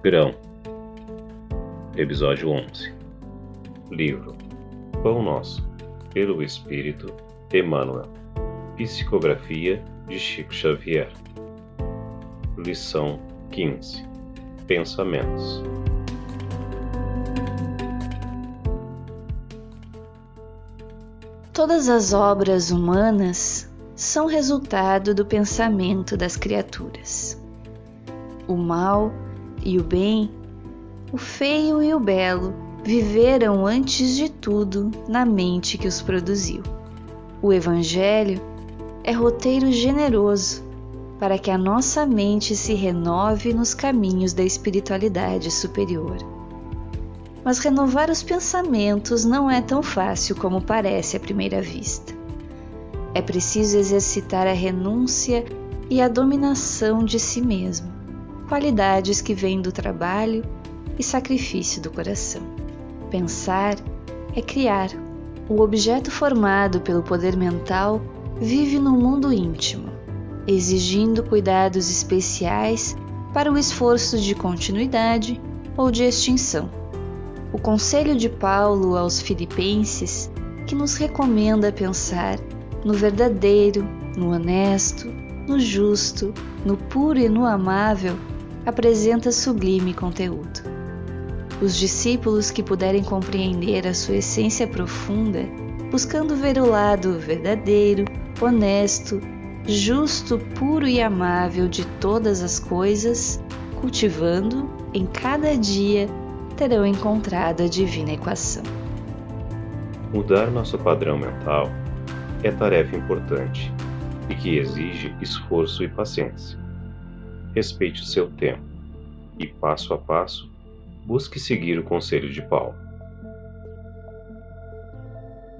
Grão. Episódio 11 Livro. Pão Nosso Pelo Espírito Emmanuel. Psicografia de Chico Xavier. Lição 15 Pensamentos. Todas as obras humanas são resultado do pensamento das criaturas. O mal e o bem, o feio e o belo viveram antes de tudo na mente que os produziu. O Evangelho é roteiro generoso para que a nossa mente se renove nos caminhos da espiritualidade superior. Mas renovar os pensamentos não é tão fácil como parece à primeira vista. É preciso exercitar a renúncia e a dominação de si mesmo, qualidades que vêm do trabalho e sacrifício do coração. Pensar é criar. O objeto formado pelo poder mental vive no mundo íntimo, exigindo cuidados especiais para o esforço de continuidade ou de extinção o conselho de Paulo aos Filipenses, que nos recomenda pensar no verdadeiro, no honesto, no justo, no puro e no amável, apresenta sublime conteúdo. Os discípulos que puderem compreender a sua essência profunda, buscando ver o lado verdadeiro, honesto, justo, puro e amável de todas as coisas, cultivando em cada dia terão encontrado a divina equação. Mudar nosso padrão mental é tarefa importante e que exige esforço e paciência. Respeite o seu tempo e, passo a passo, busque seguir o conselho de Paulo.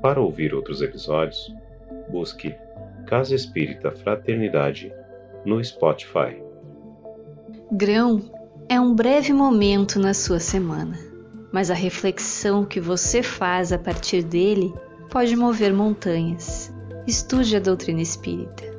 Para ouvir outros episódios, busque Casa Espírita Fraternidade no Spotify. Grão é um breve momento na sua semana, mas a reflexão que você faz a partir dele pode mover montanhas. Estude a doutrina espírita.